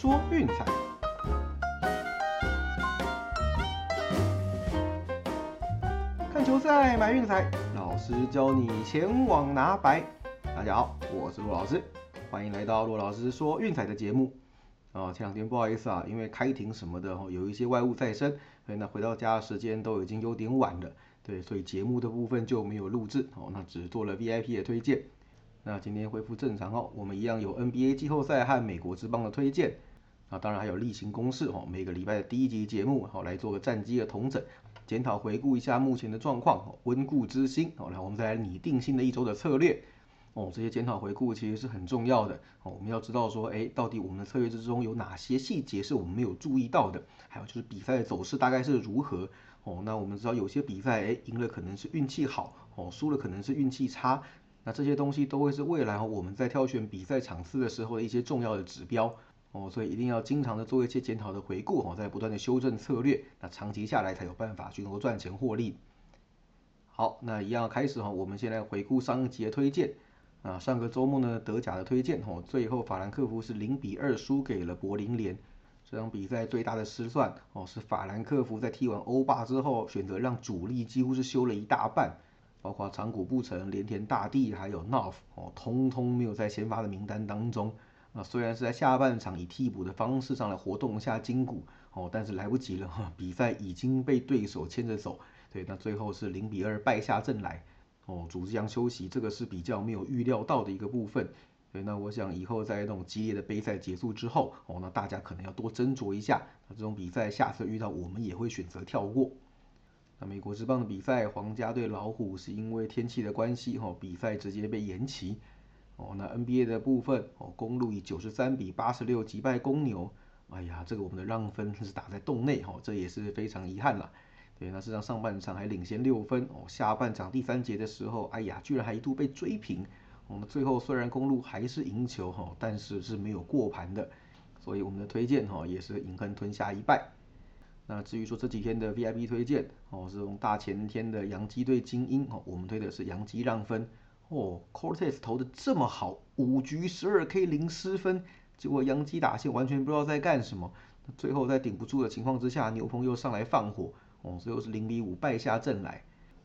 说运彩。看球赛买运彩，老师教你前往拿白。大家好，我是陆老师，欢迎来到陆老师说运彩的节目。啊，前两天不好意思啊，因为开庭什么的，有一些外务在身，所以呢回到家的时间都已经有点晚了。对，所以节目的部分就没有录制哦，那只做了 VIP 的推荐。那今天恢复正常哦，我们一样有 NBA 季后赛和美国之邦的推荐。啊，当然还有例行公事哦，每个礼拜的第一集节目好来做个战绩的统整，检讨回顾一下目前的状况，温故知新。好，来我们再来拟定新的一周的策略。哦，这些检讨回顾其实是很重要的。哦，我们要知道说，哎，到底我们的策略之中有哪些细节是我们没有注意到的？还有就是比赛的走势大概是如何？哦，那我们知道有些比赛，哎，赢了可能是运气好，哦，输了可能是运气差。那这些东西都会是未来我们在挑选比赛场次的时候的一些重要的指标。哦，所以一定要经常的做一些检讨的回顾，哦，在不断的修正策略，那长期下来才有办法去能够赚钱获利。好，那一样开始哈，我们先来回顾上一集的推荐。啊，上个周末呢，德甲的推荐哦，最后法兰克福是零比二输给了柏林联。这场比赛最大的失算哦，是法兰克福在踢完欧霸之后，选择让主力几乎是休了一大半，包括长谷部成、连田大地还有 North 哦，通通没有在先发的名单当中。那虽然是在下半场以替补的方式上来活动一下筋骨哦，但是来不及了哈，比赛已经被对手牵着走。对，那最后是零比二败下阵来。哦，组织将休息，这个是比较没有预料到的一个部分。对，那我想以后在那种激烈的杯赛结束之后，哦，那大家可能要多斟酌一下。那这种比赛下次遇到，我们也会选择跳过。那美国之棒的比赛，皇家对老虎是因为天气的关系，哈，比赛直接被延期。哦，那 NBA 的部分，哦，公路以九十三比八十六击败公牛。哎呀，这个我们的让分是打在洞内，哈，这也是非常遗憾了。对，那实上上半场还领先六分哦，下半场第三节的时候，哎呀，居然还一度被追平。我们最后虽然公路还是赢球哈，但是是没有过盘的，所以我们的推荐哈也是隐恨吞下一败。那至于说这几天的 VIP 推荐哦，是从大前天的洋基队精英哦，我们推的是洋基让分哦，Cortez 投的这么好，五局十二 K 零失分，结果洋基打线完全不知道在干什么，最后在顶不住的情况之下，牛棚又上来放火。哦，最后是零比五败下阵来。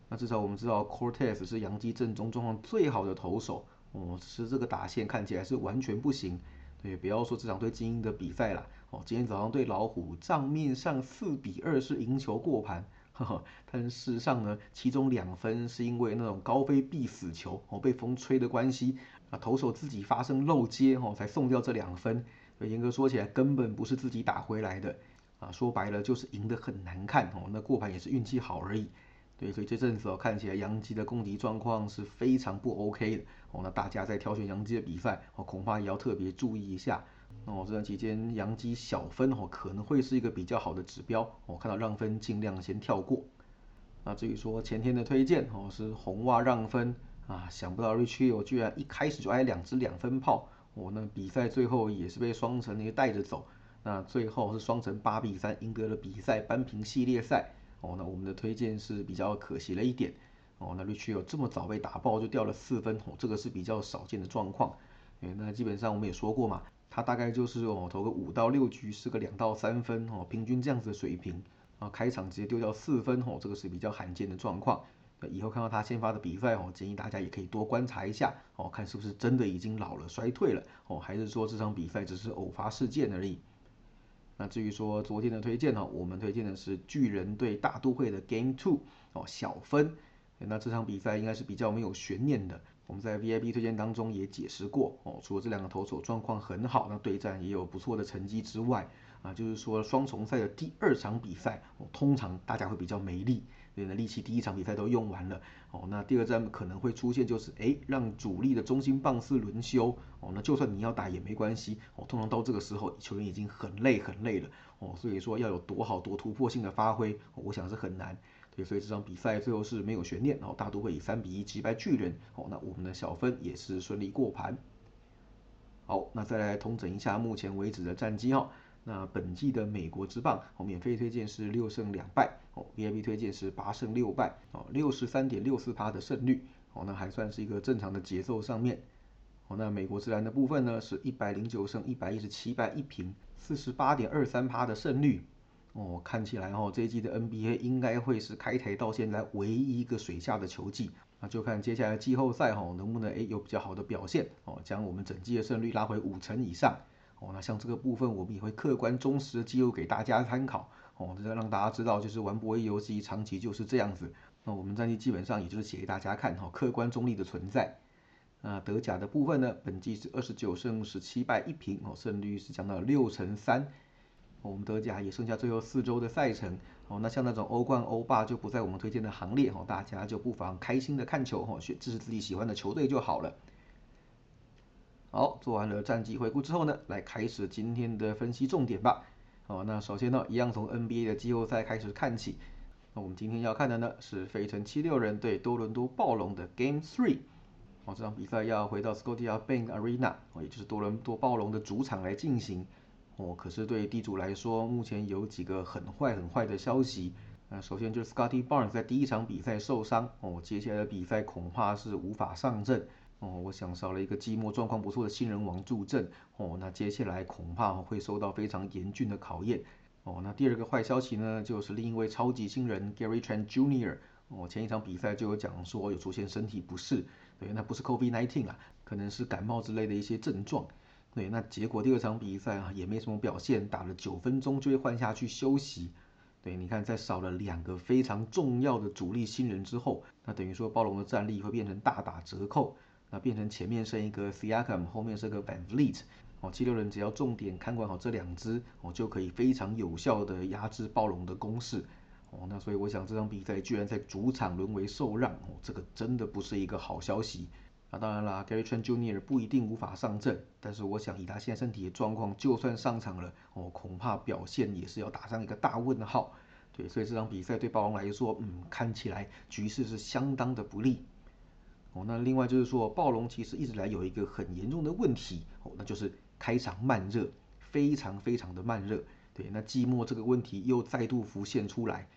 那至少我们知道，Cortez 是洋基阵中状况最好的投手。哦，只是这个打线看起来是完全不行。对，不要说这场对精英的比赛了。哦，今天早上对老虎，账面上四比二是赢球过盘，呵呵。但事实上呢，其中两分是因为那种高飞必死球，哦，被风吹的关系，啊，投手自己发生漏接，哦，才送掉这两分。严格说起来，根本不是自己打回来的。啊，说白了就是赢得很难看哦，那过盘也是运气好而已。对，所以这阵子哦，看起来杨基的攻击状况是非常不 OK 的哦。那大家在挑选杨基的比赛哦，恐怕也要特别注意一下。那我，这段期间杨基小分哦，可能会是一个比较好的指标。我看到让分尽量先跳过。那至于说前天的推荐哦，是红袜让分啊，想不到 Richie 居然一开始就挨两支两分炮我，那比赛最后也是被双城那个带着走。那最后是双城八比三赢得了比赛扳平系列赛哦。那我们的推荐是比较可惜了一点哦。那 Rich 有这么早被打爆就掉了四分哦，这个是比较少见的状况。诶，那基本上我们也说过嘛，他大概就是哦投个五到六局是个两到三分哦，平均这样子的水平啊。开场直接丢掉四分哦，这个是比较罕见的状况。那以后看到他先发的比赛哦，建议大家也可以多观察一下哦，看是不是真的已经老了衰退了哦，还是说这场比赛只是偶发事件而已。那至于说昨天的推荐呢，我们推荐的是巨人对大都会的 Game Two 哦，小分。那这场比赛应该是比较没有悬念的。我们在 VIP 推荐当中也解释过哦，除了这两个投手状况很好，那对战也有不错的成绩之外，啊，就是说双重赛的第二场比赛，通常大家会比较没力。你的力气第一场比赛都用完了哦，那第二站可能会出现就是哎让主力的中心棒次轮休哦，那就算你要打也没关系哦，通常到这个时候球员已经很累很累了哦，所以说要有多好多突破性的发挥，我想是很难。对，所以这场比赛最后是没有悬念，然后大都会以三比一击败巨人哦，那我们的小分也是顺利过盘。好，那再来统整一下目前为止的战绩哦。那本季的美国之棒，哦，免费推荐是六胜两败，哦，VIP 推荐是八胜六败，哦，六十三点六四趴的胜率，哦，那还算是一个正常的节奏上面。哦，那美国自然的部分呢是一百零九胜一百一十七败一平，四十八点二三趴的胜率。哦，看起来哦，这一季的 NBA 应该会是开台到现在唯一一个水下的球季。那就看接下来季后赛哈，能不能诶有比较好的表现哦，将我们整季的胜率拉回五成以上。哦，那像这个部分，我们也会客观忠实的记录给大家参考。哦，这让大家知道，就是玩博弈游戏长期就是这样子。那我们战绩基本上也就是写给大家看，哈，客观中立的存在。那德甲的部分呢，本季是二十九胜十七败一平，哦，胜率是降到六成三。我们德甲也剩下最后四周的赛程，哦，那像那种欧冠、欧霸就不在我们推荐的行列，哦，大家就不妨开心的看球，哦，选支持自己喜欢的球队就好了。好，做完了战绩回顾之后呢，来开始今天的分析重点吧。哦，那首先呢，一样从 NBA 的季后赛开始看起。那我们今天要看的呢是费城七六人对多伦多暴龙的 Game Three。哦，这场比赛要回到 Scotia Bank Arena，哦，也就是多伦多暴龙的主场来进行。哦，可是对地主来说，目前有几个很坏很坏的消息。那首先就是 Scotty Barnes 在第一场比赛受伤，哦，接下来的比赛恐怕是无法上阵。哦，我想少了一个寂寞状况不错的新人王助阵，哦，那接下来恐怕会受到非常严峻的考验。哦，那第二个坏消息呢，就是另一位超级新人 Gary Trent Jr.，哦，前一场比赛就有讲说有出现身体不适，对，那不是 COVID-19 啊，可能是感冒之类的一些症状。对，那结果第二场比赛啊也没什么表现，打了九分钟就会换下去休息。对，你看在少了两个非常重要的主力新人之后，那等于说暴龙的战力会变成大打折扣。那变成前面剩一个 Siakam，后面是个 Van Vliet，哦，七六人只要重点看管好这两支，哦，就可以非常有效的压制暴龙的攻势，哦，那所以我想这场比赛居然在主场沦为受让，哦，这个真的不是一个好消息。当然啦，Gary Trent Jr. 不一定无法上阵，但是我想以他现在身体的状况，就算上场了，哦，恐怕表现也是要打上一个大问号。对，所以这场比赛对暴龙来说，嗯，看起来局势是相当的不利。哦，那另外就是说，暴龙其实一直来有一个很严重的问题，哦，那就是开场慢热，非常非常的慢热。对，那季末这个问题又再度浮现出来。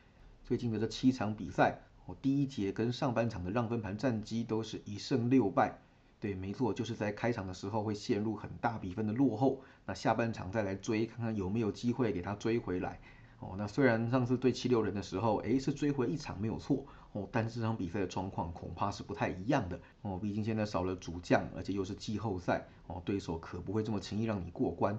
最近的这七场比赛，哦，第一节跟上半场的让分盘战绩都是一胜六败。对，没错，就是在开场的时候会陷入很大比分的落后，那下半场再来追，看看有没有机会给他追回来。哦，那虽然上次对七六人的时候，诶，是追回一场没有错。哦，但是这场比赛的状况恐怕是不太一样的哦，毕竟现在少了主将，而且又是季后赛哦，对手可不会这么轻易让你过关。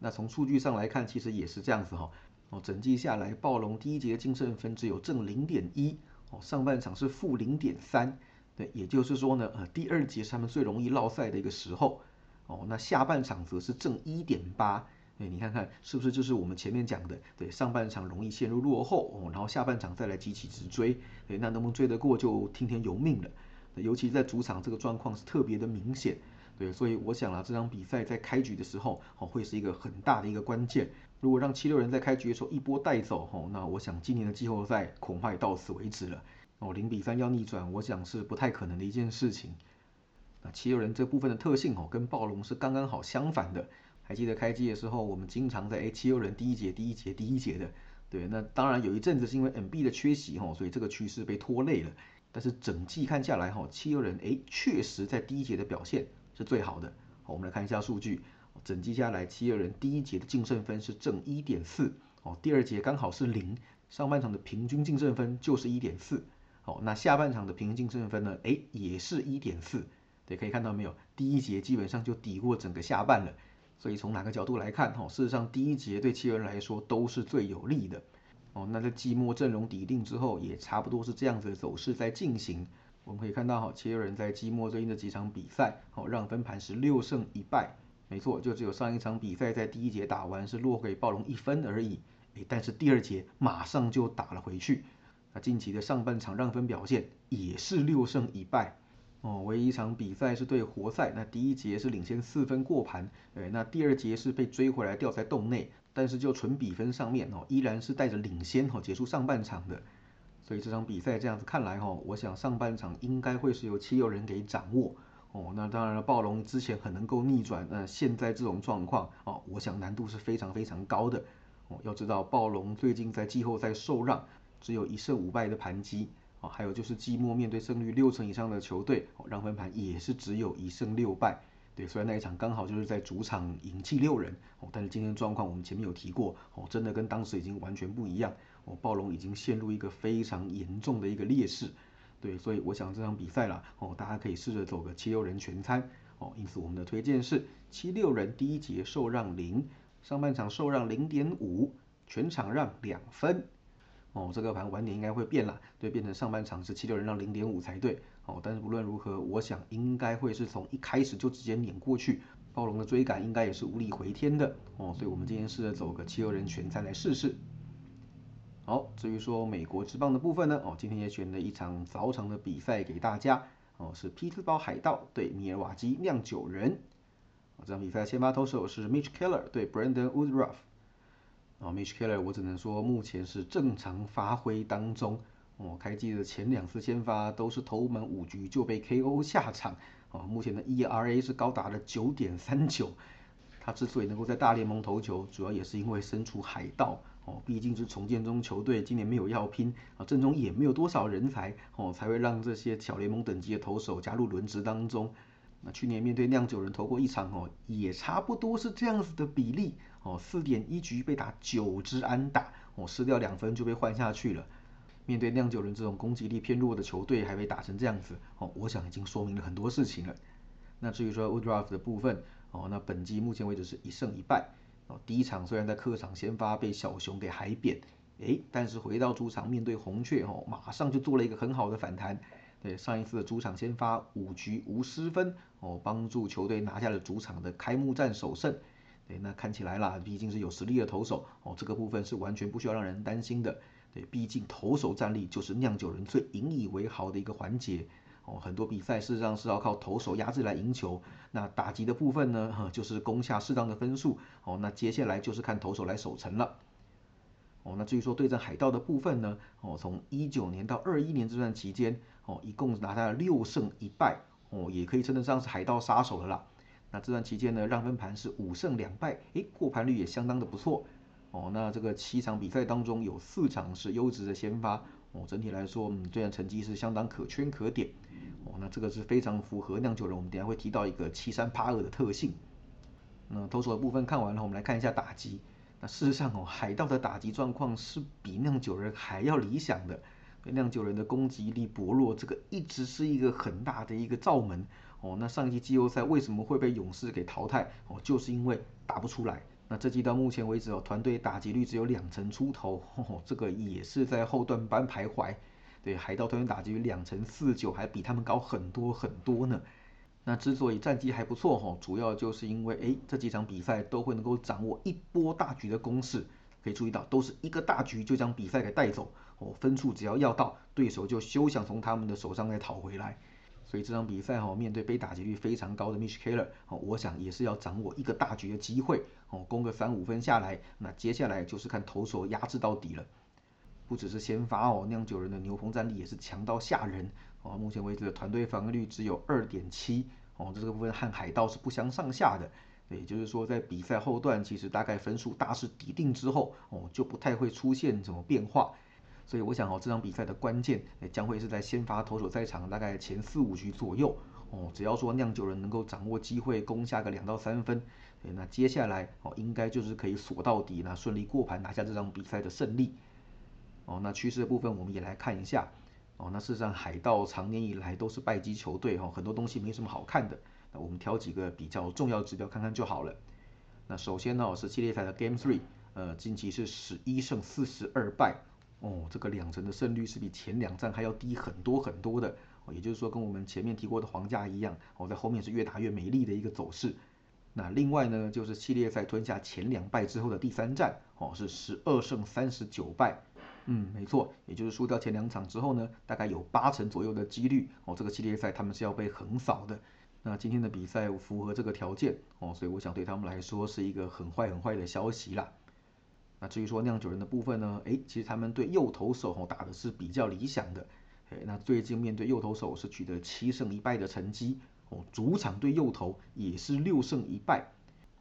那从数据上来看，其实也是这样子哈哦，整季下来，暴龙第一节的净胜分只有正零点一哦，上半场是负零点三，对，也就是说呢，呃，第二节是他们最容易落赛的一个时候哦，那下半场则是正一点八。对，你看看是不是就是我们前面讲的？对，上半场容易陷入落后哦，然后下半场再来急起直追，对，那能不能追得过就听天由命了。尤其在主场这个状况是特别的明显，对，所以我想啊，这场比赛在开局的时候哦，会是一个很大的一个关键。如果让七六人在开局的时候一波带走哦，那我想今年的季后赛恐怕也到此为止了。哦，零比三要逆转，我想是不太可能的一件事情。那七六人这部分的特性哦，跟暴龙是刚刚好相反的。还记得开机的时候，我们经常在哎七六人第一节、第一节、第一节的，对，那当然有一阵子是因为 NB 的缺席哈，所以这个趋势被拖累了。但是整季看下来哈，七六人哎确实在第一节的表现是最好的。好，我们来看一下数据，整季下来七六人第一节的净胜分是正一点四，哦，第二节刚好是零，上半场的平均净胜分就是一点四，好，那下半场的平均净胜分呢，哎也是一点四，对，可以看到没有？第一节基本上就抵过整个下半了。所以从哪个角度来看，哈，事实上第一节对七六人来说都是最有利的，哦，那在季末阵容底定之后，也差不多是这样子的走势在进行。我们可以看到，哈，七六人在季末最近的几场比赛，哦，让分盘是六胜一败，没错，就只有上一场比赛在第一节打完是落给暴龙一分而已，诶，但是第二节马上就打了回去。那近期的上半场让分表现也是六胜一败。哦，唯一一场比赛是对活塞，那第一节是领先四分过盘，对，那第二节是被追回来掉在洞内，但是就纯比分上面哦，依然是带着领先哦结束上半场的，所以这场比赛这样子看来哈，我想上半场应该会是由七六人给掌握哦，那当然了，暴龙之前很能够逆转，那现在这种状况哦，我想难度是非常非常高的哦，要知道暴龙最近在季后赛受让，只有一胜五败的盘击。哦，还有就是季末面对胜率六成以上的球队，哦，让分盘也是只有一胜六败。对，虽然那一场刚好就是在主场赢气六人，哦，但是今天状况我们前面有提过，哦，真的跟当时已经完全不一样，哦，暴龙已经陷入一个非常严重的一个劣势。对，所以我想这场比赛啦，哦，大家可以试着走个七六人全餐，哦，因此我们的推荐是七六人第一节受让零，上半场受让零点五，全场让两分。哦，这个盘晚点应该会变了，对，变成上半场是七六人让零点五才对。哦，但是不论如何，我想应该会是从一开始就直接碾过去，暴龙的追赶应该也是无力回天的。哦，所以我们今天试着走个七六人全餐来试试。好，至于说美国之棒的部分呢，哦，今天也选了一场早场的比赛给大家。哦，是匹兹堡海盗对米尔瓦基酿酒人。这场比赛先发投手是 Mitch Keller 对 Brandon Woodruff。哦，Mitch Keller，我只能说目前是正常发挥当中。哦，开季的前两次先发都是投满五局就被 KO 下场。哦，目前的 ERA 是高达了九点三九。他之所以能够在大联盟投球，主要也是因为身处海盗。哦，毕竟是重建中球队，今年没有要拼啊，阵中也没有多少人才。哦，才会让这些小联盟等级的投手加入轮值当中。那去年面对酿酒人投过一场哦，也差不多是这样子的比例哦，四点一局被打九支安打哦，失掉两分就被换下去了。面对酿酒人这种攻击力偏弱的球队，还被打成这样子哦，我想已经说明了很多事情了。那至于说 Woodruff 的部分哦，那本季目前为止是一胜一败哦，第一场虽然在客场先发被小熊给海扁，诶，但是回到主场面对红雀哦，马上就做了一个很好的反弹。对上一次的主场先发五局无失分哦，帮助球队拿下了主场的开幕战首胜。对，那看起来啦，毕竟是有实力的投手哦，这个部分是完全不需要让人担心的。对，毕竟投手战力就是酿酒人最引以为豪的一个环节哦。很多比赛事实上是要靠投手压制来赢球。那打击的部分呢，就是攻下适当的分数哦。那接下来就是看投手来守城了。哦，那至于说对阵海盗的部分呢？哦，从一九年到二一年这段期间，哦，一共拿下了六胜一败，哦，也可以称得上是海盗杀手了啦。那这段期间呢，让分盘是五胜两败，诶，过盘率也相当的不错。哦，那这个七场比赛当中有四场是优质的先发，哦，整体来说，嗯，这样成绩是相当可圈可点。哦，那这个是非常符合酿酒人，我们等下会提到一个七三八二的特性。那投手的部分看完了，我们来看一下打击。那事实上哦，海盗的打击状况是比酿酒人还要理想的。酿酒人的攻击力薄弱，这个一直是一个很大的一个罩门哦。那上一季季后赛为什么会被勇士给淘汰哦？就是因为打不出来。那这季到目前为止哦，团队打击率只有两成出头，这个也是在后段班徘徊。对，海盗团队打击率两成四九，还比他们高很多很多呢。那之所以战绩还不错哈，主要就是因为哎这几场比赛都会能够掌握一波大局的攻势，可以注意到都是一个大局就将比赛给带走哦，分数只要要到，对手就休想从他们的手上再讨回来。所以这场比赛哈，面对被打击率非常高的 Mitch Keller，哦，我想也是要掌握一个大局的机会哦，攻个三五分下来，那接下来就是看投手压制到底了。不只是先发哦，酿酒人的牛棚战力也是强到吓人。哦，目前为止的团队防御率只有二点七，哦，这个部分和海盗是不相上下的。也就是说，在比赛后段，其实大概分数大势已定之后，哦，就不太会出现什么变化。所以我想哦，这场比赛的关键，将会是在先发投手在场大概前四五局左右。哦，只要说酿酒人能够掌握机会攻下个两到三分，那接下来哦，应该就是可以锁到底，那顺利过盘拿下这场比赛的胜利。哦，那趋势的部分我们也来看一下。哦，那事实上海盗长年以来都是败绩球队哈，很多东西没什么好看的。那我们挑几个比较重要指标看看就好了。那首先呢是系列赛的 Game Three，呃，近期是十一胜四十二败，哦，这个两成的胜率是比前两战还要低很多很多的。哦，也就是说跟我们前面提过的皇家一样，哦，在后面是越打越没力的一个走势。那另外呢就是系列赛吞下前两败之后的第三战，哦，是十二胜三十九败。嗯，没错，也就是输掉前两场之后呢，大概有八成左右的几率哦，这个系列赛他们是要被横扫的。那今天的比赛符合这个条件哦，所以我想对他们来说是一个很坏很坏的消息啦。那至于说酿酒人的部分呢，诶，其实他们对右投手哦打的是比较理想的。诶，那最近面对右投手是取得七胜一败的成绩哦，主场对右投也是六胜一败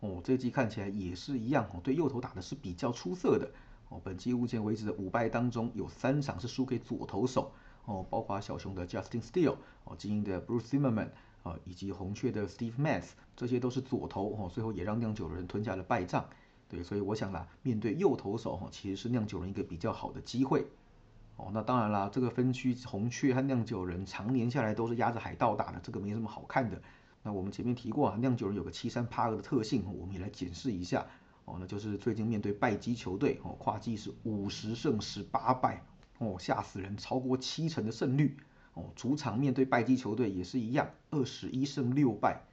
哦，这季看起来也是一样哦，对右投打的是比较出色的。哦，本季目前为止的五败当中，有三场是输给左投手，哦，包括小熊的 Justin Steele，哦，精英的 Bruce Zimmerman，啊，以及红雀的 Steve Matz，这些都是左投，哦，最后也让酿酒人吞下了败仗。对，所以我想啦，面对右投手，哈，其实是酿酒人一个比较好的机会。哦，那当然啦，这个分区红雀和酿酒人常年下来都是压着海盗打的，这个没什么好看的。那我们前面提过啊，酿酒人有个七三八二的特性，我们也来检视一下。哦，那就是最近面对败绩球队，哦，跨季是五十胜十八败，哦，吓死人，超过七成的胜率。哦，主场面对败绩球队也是一样，二十一胜六败。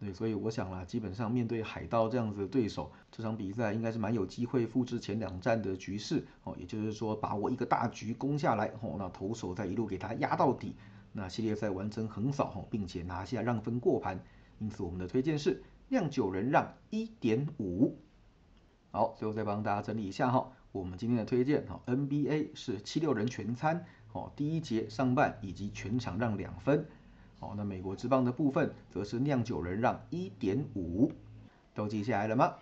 对，所以我想啦，基本上面对海盗这样子的对手，这场比赛应该是蛮有机会复制前两战的局势。哦，也就是说把握一个大局攻下来，哦，那投手再一路给他压到底，那系列赛完成横扫，哦，并且拿下让分过盘。因此我们的推荐是酿酒人让一点五。好，最后再帮大家整理一下哈，我们今天的推荐哈，NBA 是七六人全餐，哦，第一节上半以及全场让两分，好，那美国之棒的部分则是酿酒人让一点五，都记下来了吗？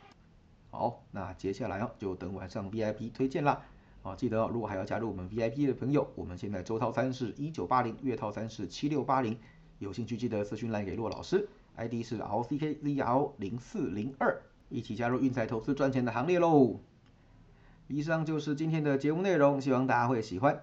好，那接下来哦就等晚上 VIP 推荐啦，啊，记得哦如果还要加入我们 VIP 的朋友，我们现在周套餐是一九八零，月套餐是七六八零，有兴趣记得私讯来给骆老师，ID 是 RCKZL 零四零二。一起加入运彩投资赚钱的行列喽！以上就是今天的节目内容，希望大家会喜欢。